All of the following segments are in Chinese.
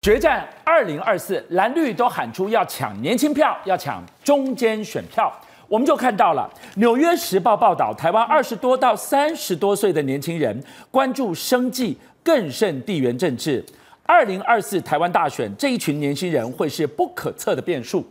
决战二零二四，蓝绿都喊出要抢年轻票，要抢中间选票。我们就看到了《纽约时报》报道，台湾二十多到三十多岁的年轻人关注生计，更胜地缘政治。二零二四台湾大选，这一群年轻人会是不可测的变数。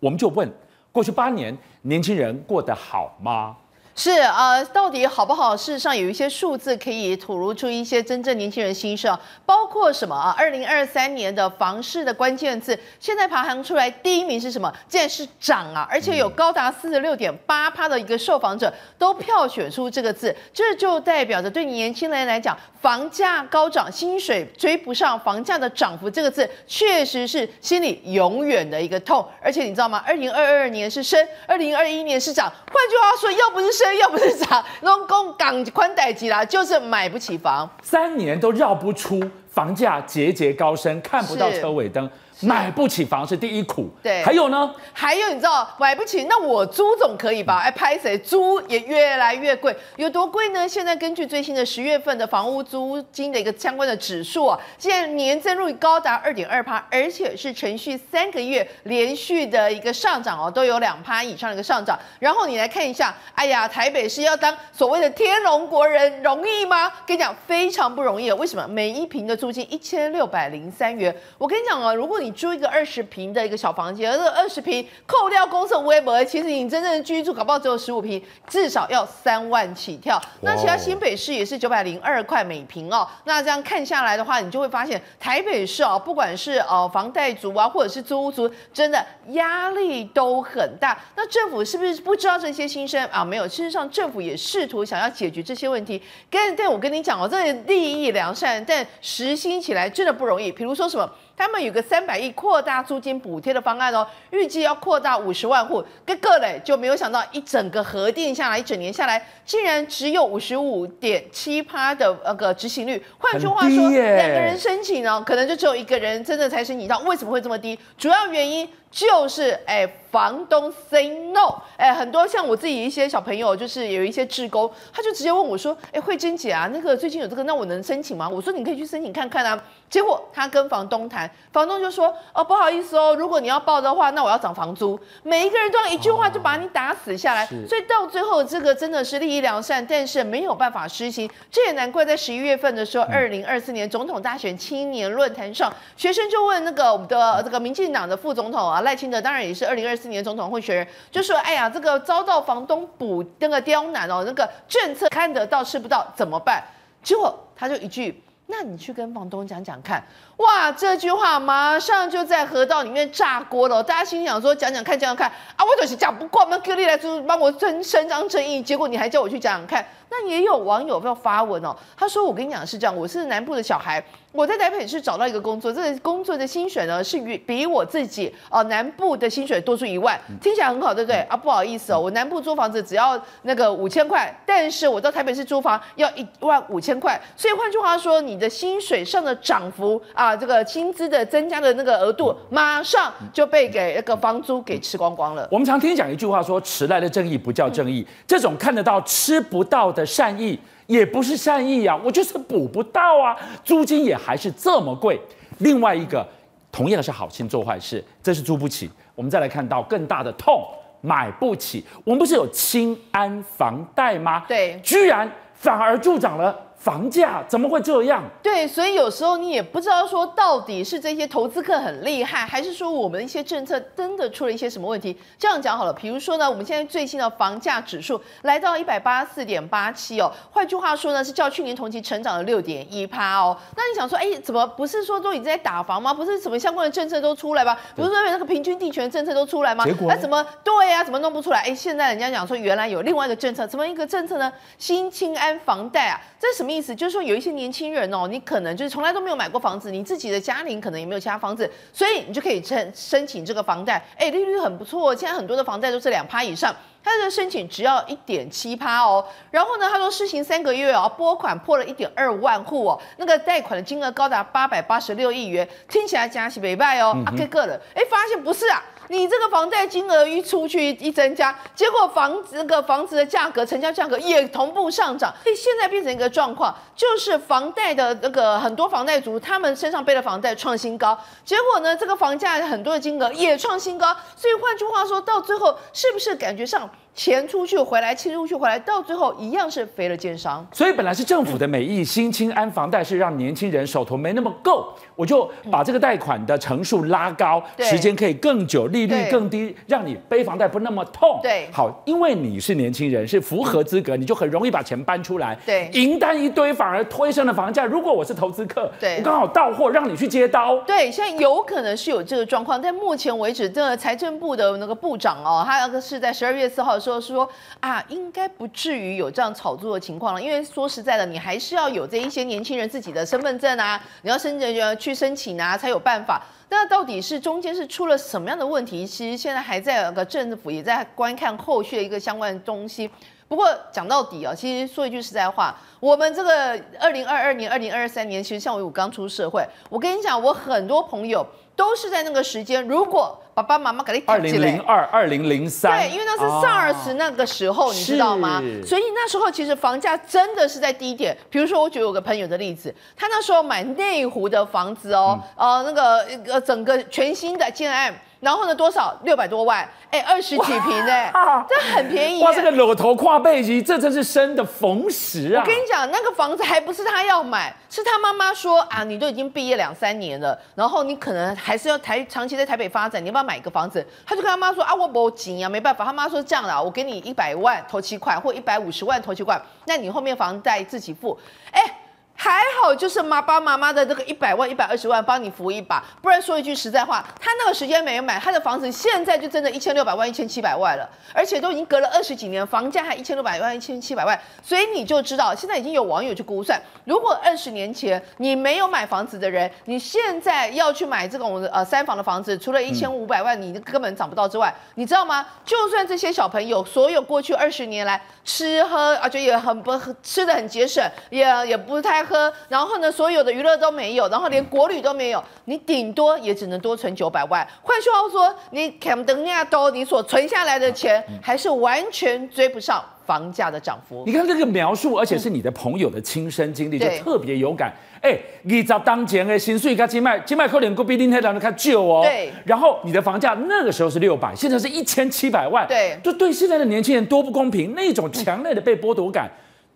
我们就问：过去八年，年轻人过得好吗？是呃，到底好不好？事实上有一些数字可以吐露出一些真正年轻人心声，包括什么啊？二零二三年的房市的关键字，现在排行出来第一名是什么？竟然是涨啊！而且有高达四十六点八趴的一个受访者都票选出这个字，这就代表着对年轻人来讲，房价高涨，薪水追不上房价的涨幅，这个字确实是心里永远的一个痛。而且你知道吗？二零二二年是升，二零二一年是涨。换句话说，要不是升。要不是涨，农工港宽带机啦，就是买不起房，三年都绕不出房价节节高升，看不到车尾灯。买不起房是第一苦，对，还有呢？还有你知道买不起，那我租总可以吧？哎，拍谁租也越来越贵，有多贵呢？现在根据最新的十月份的房屋租金的一个相关的指数啊，现在年增率高达二点二趴，而且是连续三个月连续的一个上涨哦，都有两趴以上的一个上涨。然后你来看一下，哎呀，台北市要当所谓的天龙国人容易吗？跟你讲非常不容易，为什么？每一平的租金一千六百零三元，我跟你讲啊，如果你你租一个二十平的一个小房间，而这二十平扣掉公设微博，其实你真正的居住搞不好只有十五平，至少要三万起跳。那其他新北市也是九百零二块每平哦。那这样看下来的话，你就会发现台北市哦，不管是呃房贷族啊，或者是租屋族，真的压力都很大。那政府是不是不知道这些心声啊？没有，事实上政府也试图想要解决这些问题。跟但我跟你讲哦，这利益良善，但实行起来真的不容易。比如说什么？他们有个三百亿扩大租金补贴的方案哦，预计要扩大五十万户，个个嘞就没有想到一整个核定下来，一整年下来竟然只有五十五点七趴的那个执行率。换句话说，两个人申请呢，可能就只有一个人真的才申请到。为什么会这么低？主要原因。就是哎，房东 say no，哎，很多像我自己一些小朋友，就是有一些志工，他就直接问我说，哎，慧珍姐啊，那个最近有这个，那我能申请吗？我说你可以去申请看看啊。结果他跟房东谈，房东就说，哦，不好意思哦，如果你要报的话，那我要涨房租。每一个人都用一句话就把你打死下来，所以到最后这个真的是利益良善，但是没有办法实行。这也难怪在十一月份的时候，二零二四年总统大选青年论坛上，学生就问那个我们的这个民进党的副总统啊。赖清德当然也是二零二四年总统候选人，就说：“哎呀，这个遭到房东补那个刁难哦，那个政策看得到吃不到怎么办？”结果他就一句：“那你去跟房东讲讲看。”哇，这句话马上就在河道里面炸锅了。大家心想说：“讲讲看，讲讲看啊，我就是讲不过，我们各地来说帮我伸伸张正义。”结果你还叫我去讲讲看。那也有网友要发文哦，他说：“我跟你讲是这样，我是南部的小孩。”我在台北市找到一个工作，这个工作的薪水呢是比我自己呃南部的薪水多出一万，听起来很好，对不对？啊，不好意思哦，我南部租房子只要那个五千块，但是我到台北市租房要一万五千块，所以换句话说，你的薪水上的涨幅啊，这个薪资的增加的那个额度，马上就被给那个房租给吃光光了。我们常听讲一句话说，迟来的正义不叫正义，这种看得到吃不到的善意。也不是善意啊，我就是补不到啊，租金也还是这么贵。另外一个，同样是好心做坏事，这是租不起。我们再来看到更大的痛，买不起。我们不是有清安房贷吗？对，居然反而助长了。房价怎么会这样？对，所以有时候你也不知道说到底是这些投资客很厉害，还是说我们的一些政策真的出了一些什么问题？这样讲好了，比如说呢，我们现在最新的房价指数来到一百八十四点八七哦，换句话说呢，是较去年同期成长了六点一趴哦。那你想说，哎，怎么不是说都已经在打房吗？不是什么相关的政策都出来吗？不是说那个平均地权政策都出来吗？结果那怎么对呀、啊？怎么弄不出来？哎，现在人家讲说原来有另外一个政策，怎么一个政策呢？新青安房贷啊，这是什么？意思就是说，有一些年轻人哦，你可能就是从来都没有买过房子，你自己的家庭可能也没有其他房子，所以你就可以申申请这个房贷，哎，利率很不错，现在很多的房贷都是两趴以上，他的申请只要一点七趴哦。然后呢，他说施行三个月哦，拨款破了一点二万户哦，那个贷款的金额高达八百八十六亿元，听起来加起北拜哦，啊，这个人，哎，发现不是啊。你这个房贷金额一出去一增加，结果房子那个房子的价格、成交价格也同步上涨，所以现在变成一个状况，就是房贷的那个很多房贷族他们身上背的房贷创新高，结果呢，这个房价很多的金额也创新高，所以换句话说到最后，是不是感觉上？钱出去回来，钱出去回来，到最后一样是肥了奸商。所以本来是政府的美意，新青安房贷是让年轻人手头没那么够，我就把这个贷款的成数拉高，时间可以更久，利率更低，让你背房贷不那么痛。对，好，因为你是年轻人，是符合资格，你就很容易把钱搬出来。对，银单一堆，反而推升了房价。如果我是投资客，对，我刚好到货，让你去接刀。对，现在有可能是有这个状况，但目前为止，这个财政部的那个部长哦，他那个是在十二月四号的时候说啊。应该不至于有这样炒作的情况了，因为说实在的，你还是要有这一些年轻人自己的身份证啊，你要申请去申请啊，才有办法。那到底是中间是出了什么样的问题？其实现在还在有个政府也在观看后续的一个相关的东西。不过讲到底啊，其实说一句实在话，我们这个二零二二年、二零二三年，其实像我刚出社会，我跟你讲，我很多朋友都是在那个时间，如果。爸爸妈妈给你二零零二、二零零三，对，因为那是 SARS 那个时候，哦、你知道吗？所以那时候其实房价真的是在低点。比如说，我举有个朋友的例子，他那时候买内湖的房子哦，嗯、呃，那个呃整个全新的建案。然后呢，多少六百多万？哎，二十几平哎，这很便宜。哇，这个裸头跨背机，这真是生的逢时啊！我跟你讲，那个房子还不是他要买，是他妈妈说啊，你都已经毕业两三年了，然后你可能还是要台长期在台北发展，你要不要买一个房子？他就跟他妈说啊，我没钱啊，没办法。他妈说这样啦，我给你一百万头期款，或一百五十万头期款，那你后面房贷自己付。哎。还好，就是妈爸妈妈的这个一百万、一百二十万帮你扶一把，不然说一句实在话，他那个时间没有买，他的房子现在就真的一千六百万、一千七百万了，而且都已经隔了二十几年，房价还一千六百万、一千七百万，所以你就知道，现在已经有网友去估算，如果二十年前你没有买房子的人，你现在要去买这种呃三房的房子，除了一千五百万你根本涨不到之外，你知道吗？就算这些小朋友所有过去二十年来吃喝，啊，就也很不吃的很节省，也也不太。喝，然后呢，所有的娱乐都没有，然后连国旅都没有，你顶多也只能多存九百万。换句话说，你肯等亚都，你所存下来的钱还是完全追不上房价的涨幅。你看这个描述，而且是你的朋友的亲身经历，就特别有感。哎，你找当前的薪水跟金麦金麦扣点，够比林太郎的看旧哦。对。然后你的房价那个时候是六百，现在是一千七百万。对。就对现在的年轻人多不公平，那种强烈的被剥夺感，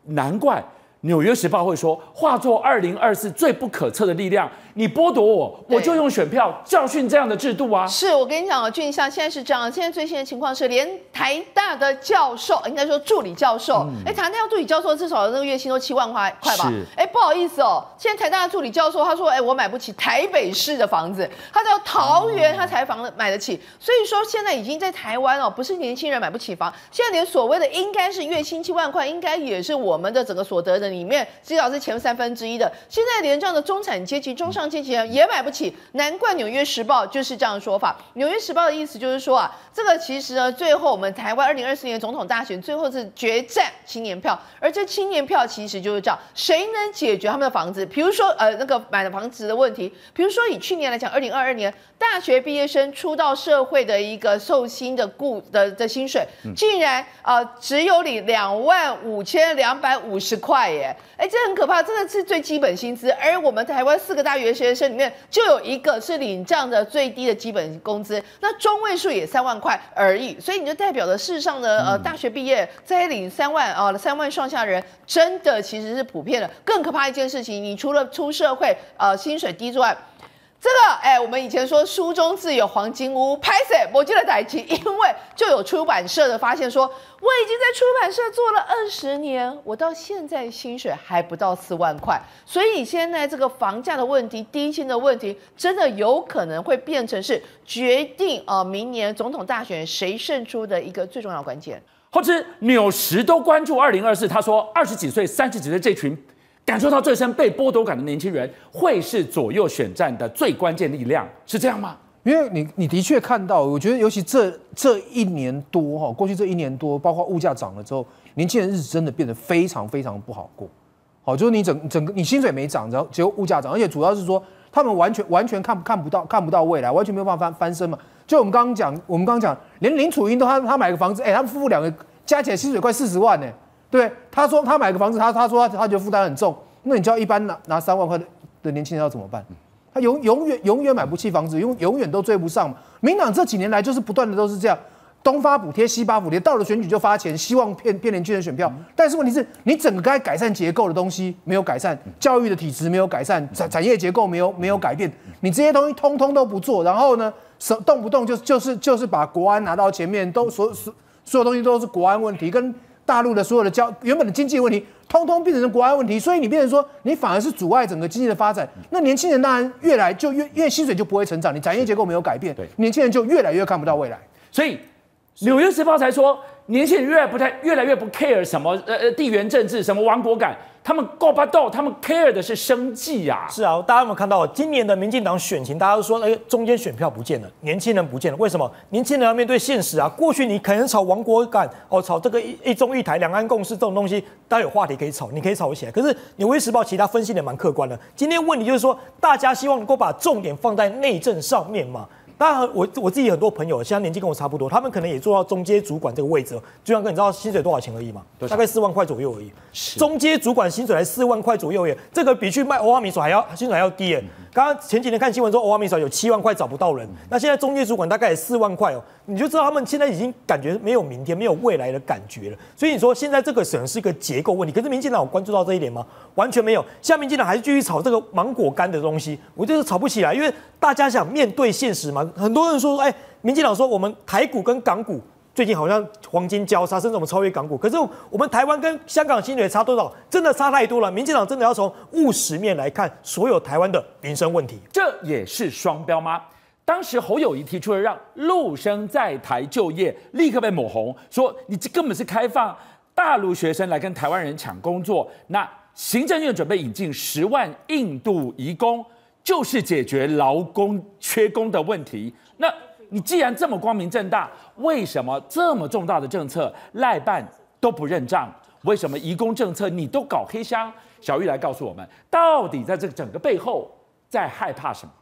难怪。纽约时报会说，化作二零二四最不可测的力量。你剥夺我，我就用选票教训这样的制度啊！是我跟你讲啊，俊相现在是这样，现在最新的情况是，连台大的教授，应该说助理教授，哎、嗯，台大助理教授至少那个月薪都七万块块吧？哎，不好意思哦，现在台大的助理教授他说，哎，我买不起台北市的房子，他到桃园他才房买得起，所以说现在已经在台湾哦，不是年轻人买不起房，现在连所谓的应该是月薪七万块，应该也是我们的整个所得的里面至少是前三分之一的，现在连这样的中产阶级、中上。阶级也买不起，难怪《纽约时报》就是这样的说法。《纽约时报》的意思就是说啊，这个其实呢，最后我们台湾二零二四年总统大选最后是决战青年票，而这青年票其实就是这样，谁能解决他们的房子，比如说呃那个买的房子的问题，比如说以去年来讲，二零二二年大学毕业生出到社会的一个受薪的雇的的薪水，竟然呃只有你两万五千两百五十块耶，哎，这很可怕，真的是最基本薪资，而我们台湾四个大学学生里面就有一个是领这样的最低的基本工资，那中位数也三万块而已，所以你就代表了世上的呃大学毕业再领三万啊、呃、三万上下人，真的其实是普遍的。更可怕一件事情，你除了出社会呃薪水低之外，这个哎，我们以前说书中自有黄金屋，拍谢我记得在一起，因为就有出版社的发现说，我已经在出版社做了二十年，我到现在薪水还不到四万块，所以现在这个房价的问题、低薪的问题，真的有可能会变成是决定呃明年总统大选谁胜出的一个最重要的关键。后知纽时都关注二零二四，他说二十几岁、三十几岁这群。感受到最深被剥夺感的年轻人，会是左右选战的最关键力量，是这样吗？因为你你的确看到，我觉得尤其这这一年多哈，过去这一年多，包括物价涨了之后，年轻人日子真的变得非常非常不好过。好，就是你整整个你薪水没涨，然后结果物价涨，而且主要是说他们完全完全看看不到看不到未来，完全没有办法翻翻身嘛。就我们刚刚讲，我们刚刚讲，连林楚英都他他买个房子，哎、他们夫妇两个加起来薪水快四十万呢、对，他说他买个房子，他他说他他觉得负担很重，那你叫一般拿拿三万块的的年轻人要怎么办？他永永远永远买不起房子，永永远都追不上嘛。民党这几年来就是不断的都是这样，东发补贴西发补贴，到了选举就发钱，希望骗骗年轻人选票。但是问题是你整个该改善结构的东西没有改善，教育的体制没有改善，产产业结构没有没有改变，你这些东西通通都不做，然后呢，手动不动就就是就是把国安拿到前面，都所所所有东西都是国安问题跟。大陆的所有的交原本的经济问题，通通变成国外问题，所以你变成说，你反而是阻碍整个经济的发展。那年轻人当然越来就越，因为薪水就不会成长，你产业结构没有改变，年轻人就越来越看不到未来。所以《纽约时报》才说，年轻人越来不太越来越不 care 什么呃呃地缘政治，什么亡国感。他们够巴豆，他们 care 的是生计呀。是啊，大家有没有看到今年的民进党选情？大家都说，哎，中间选票不见了，年轻人不见了。为什么？年轻人要面对现实啊。过去你可能炒亡国感，哦，炒这个一一中一台、两岸共识这种东西，大家有话题可以炒，你可以炒起来。可是《纽约时报》其他分析的蛮客观的。今天问题就是说，大家希望能够把重点放在内政上面嘛。当然，我我自己很多朋友，现在年纪跟我差不多，他们可能也做到中阶主管这个位置。就像哥，你知道薪水多少钱而已嘛？大概四万块左右而已。中阶主管薪水才四万块左右耶，这个比去卖欧阿米索还要薪水还要低耶。刚刚前几天看新闻说，欧阿米索有七万块找不到人，那现在中介主管大概四万块哦，你就知道他们现在已经感觉没有明天、没有未来的感觉了。所以你说现在这个可能是一个结构问题，可是民进党有关注到这一点吗？完全没有。现在民进党还是继续炒这个芒果干的东西，我觉得炒不起来，因为大家想面对现实嘛。很多人说，哎，民进党说我们台股跟港股。最近好像黄金交叉，甚至我们超越港股。可是我们台湾跟香港薪水差多少？真的差太多了。民进党真的要从务实面来看所有台湾的民生问题。这也是双标吗？当时侯友谊提出了让陆生在台就业，立刻被抹红，说你这根本是开放大陆学生来跟台湾人抢工作。那行政院准备引进十万印度移工，就是解决劳工缺工的问题。那你既然这么光明正大，为什么这么重大的政策赖办都不认账？为什么移工政策你都搞黑箱？小玉来告诉我们，到底在这个整个背后在害怕什么？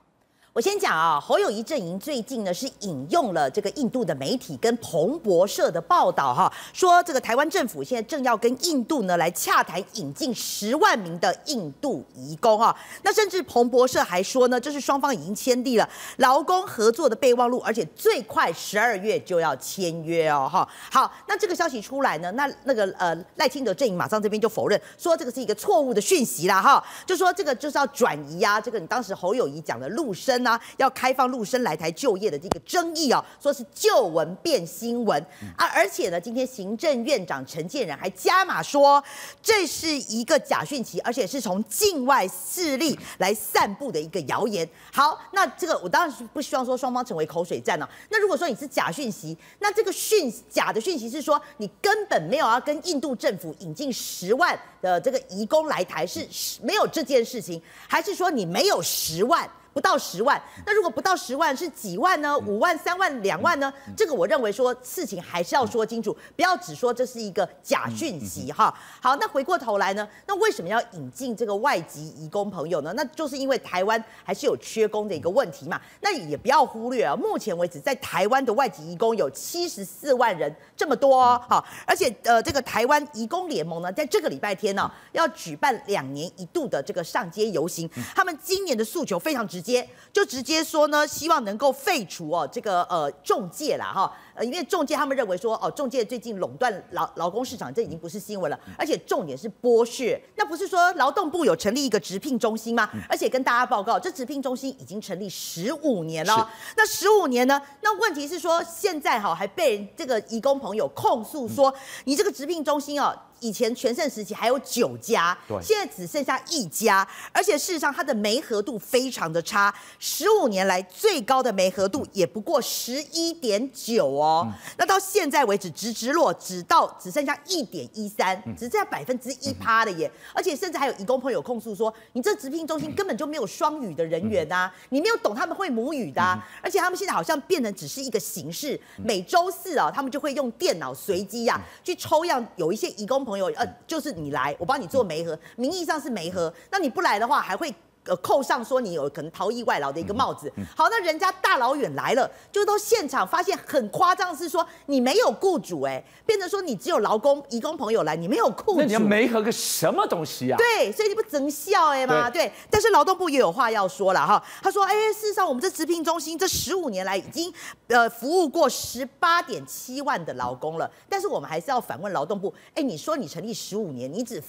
我先讲啊，侯友谊阵营最近呢是引用了这个印度的媒体跟彭博社的报道哈，说这个台湾政府现在正要跟印度呢来洽谈引进十万名的印度移工哈，那甚至彭博社还说呢，这是双方已经签订了劳工合作的备忘录，而且最快十二月就要签约哦哈。好，那这个消息出来呢，那那个呃赖清德阵营马上这边就否认，说这个是一个错误的讯息啦哈，就说这个就是要转移啊，这个你当时侯友谊讲的陆生。要开放陆生来台就业的这个争议哦，说是旧闻变新闻啊，而且呢，今天行政院长陈建仁还加码说，这是一个假讯息，而且是从境外势力来散布的一个谣言。好，那这个我当然是不希望说双方成为口水战哦。那如果说你是假讯息，那这个讯假的讯息是说你根本没有要跟印度政府引进十万的这个移工来台，是没有这件事情，还是说你没有十万？不到十万，那如果不到十万是几万呢？五万、三万、两万呢？这个我认为说事情还是要说清楚，不要只说这是一个假讯息哈。好，那回过头来呢，那为什么要引进这个外籍移工朋友呢？那就是因为台湾还是有缺工的一个问题嘛。那也不要忽略啊，目前为止在台湾的外籍移工有七十四万人，这么多哦。好，而且呃，这个台湾移工联盟呢，在这个礼拜天呢，要举办两年一度的这个上街游行，他们今年的诉求非常直。直接就直接说呢，希望能够废除哦这个呃中介啦哈，呃因为中介他们认为说哦中介最近垄断劳劳工市场，这已经不是新闻了，而且重点是剥削。那不是说劳动部有成立一个直聘中心吗？而且跟大家报告，这直聘中心已经成立十五年了。那十五年呢？那问题是说现在哈还被这个义工朋友控诉说，你这个直聘中心哦。以前全盛时期还有九家，现在只剩下一家，而且事实上它的媒合度非常的差，十五年来最高的媒合度也不过十一点九哦，那到现在为止直直落，只到只剩下一点一三，只剩下百分之一趴的耶，而且甚至还有义工朋友控诉说，你这职聘中心根本就没有双语的人员呐、啊，你没有懂他们会母语的、啊，而且他们现在好像变成只是一个形式，每周四啊，他们就会用电脑随机呀去抽样，有一些义工。朋友，呃，就是你来，我帮你做媒合，名义上是媒合，那你不来的话，还会呃扣上说你有可能逃逸外劳的一个帽子。好，那人家大老远来了，就都现场发现很夸张，是说你没有雇主，哎，变成说你只有劳工、移工朋友来，你没有雇主。那你要没合个什么东西啊？对，所以你不整笑哎吗？对，但是劳动部也有话要说了哈，他说，哎，事实上我们这职聘中心这十五年来已经呃服务过十八点七万的劳工了，但是我们还是要反问劳动部，哎，你说你成立十五年，你只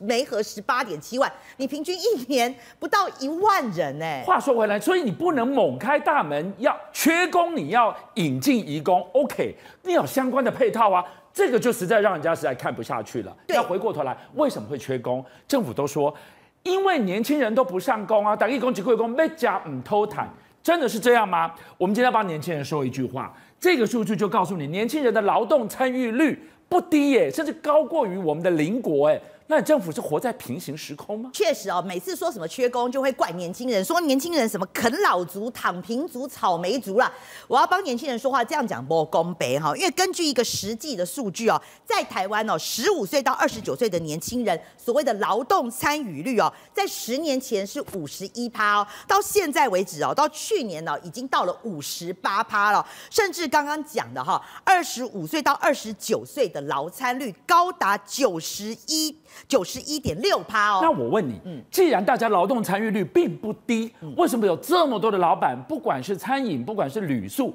媒合十八点七万，你平均一年不到一万人呢？话说回来，所以你不能猛开大门，要缺工，你要引进移工，OK，你有相关的配套啊，这个就实在让人家实在看不下去了。对要回过头来，为什么会缺工？政府都说，因为年轻人都不上工啊，打一工、几个工，没家唔偷谈，真的是这样吗？我们今天要帮年轻人说一句话，这个数据就告诉你，年轻人的劳动参与率不低耶，甚至高过于我们的邻国哎。那你政府是活在平行时空吗？确实哦，每次说什么缺工，就会怪年轻人，说年轻人什么啃老族、躺平族、草莓族啦。我要帮年轻人说话，这样讲不公平哈。因为根据一个实际的数据哦，在台湾哦，十五岁到二十九岁的年轻人，所谓的劳动参与率哦，在十年前是五十一趴哦，到现在为止哦，到去年呢，已经到了五十八趴了，甚至刚刚讲的哈，二十五岁到二十九岁的劳参率高达九十一。九十一点六趴哦。那我问你，嗯，既然大家劳动参与率并不低，为什么有这么多的老板，不管是餐饮，不管是旅宿？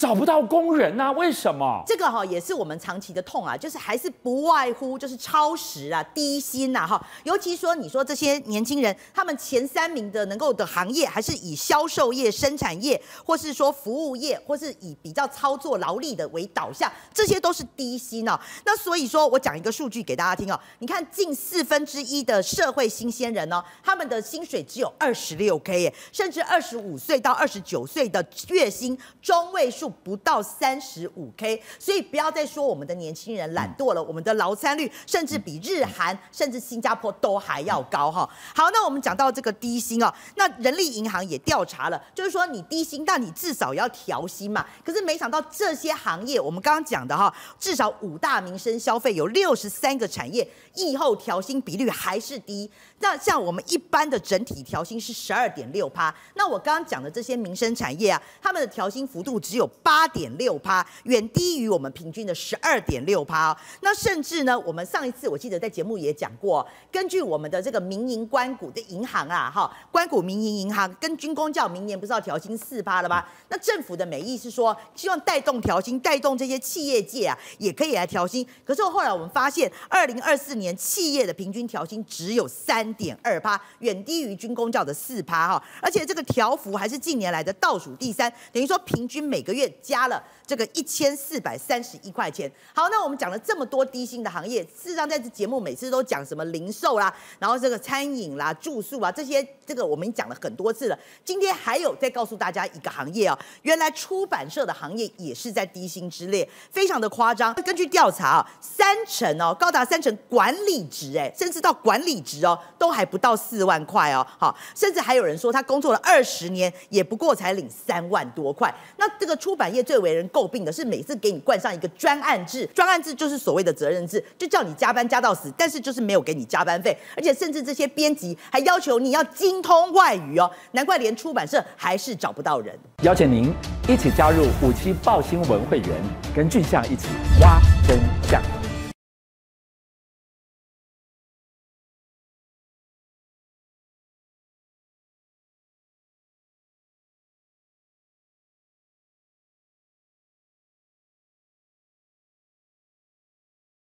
找不到工人啊？为什么？这个哈也是我们长期的痛啊，就是还是不外乎就是超时啊、低薪呐哈。尤其说你说这些年轻人，他们前三名的能够的行业，还是以销售业、生产业，或是说服务业，或是以比较操作劳力的为导向，这些都是低薪哦。那所以说我讲一个数据给大家听哦，你看近四分之一的社会新鲜人哦，他们的薪水只有二十六 K 耶，甚至二十五岁到二十九岁的月薪中位数。不到三十五 K，所以不要再说我们的年轻人懒惰了。我们的劳参率甚至比日韩甚至新加坡都还要高哈。好，那我们讲到这个低薪哦，那人力银行也调查了，就是说你低薪，但你至少要调薪嘛。可是没想到这些行业，我们刚刚讲的哈，至少五大民生消费有六十三个产业，疫后调薪比率还是低。那像我们一般的整体调薪是十二点六趴，那我刚刚讲的这些民生产业啊，他们的调薪幅度只有八点六趴，远低于我们平均的十二点六趴。那甚至呢，我们上一次我记得在节目也讲过，根据我们的这个民营关股的银行啊，哈，关股民营银行跟军工教明年不是要调薪四趴了吗？那政府的美意是说，希望带动调薪，带动这些企业界啊，也可以来调薪。可是后来我们发现，二零二四年企业的平均调薪只有三。点二趴，远低于军工教的四趴哈，而且这个调幅还是近年来的倒数第三，等于说平均每个月加了这个一千四百三十一块钱。好，那我们讲了这么多低薪的行业，事实上在这节目每次都讲什么零售啦，然后这个餐饮啦、住宿啊这些，这个我们讲了很多次了。今天还有再告诉大家一个行业啊，原来出版社的行业也是在低薪之列，非常的夸张。根据调查啊，三成哦，高达三成管理职哎，甚至到管理职哦。都还不到四万块哦，好，甚至还有人说他工作了二十年，也不过才领三万多块。那这个出版业最为人诟病的是，每次给你冠上一个专案制，专案制就是所谓的责任制，就叫你加班加到死，但是就是没有给你加班费，而且甚至这些编辑还要求你要精通外语哦，难怪连出版社还是找不到人。邀请您一起加入五七报新闻会员，跟俊相一起挖真相。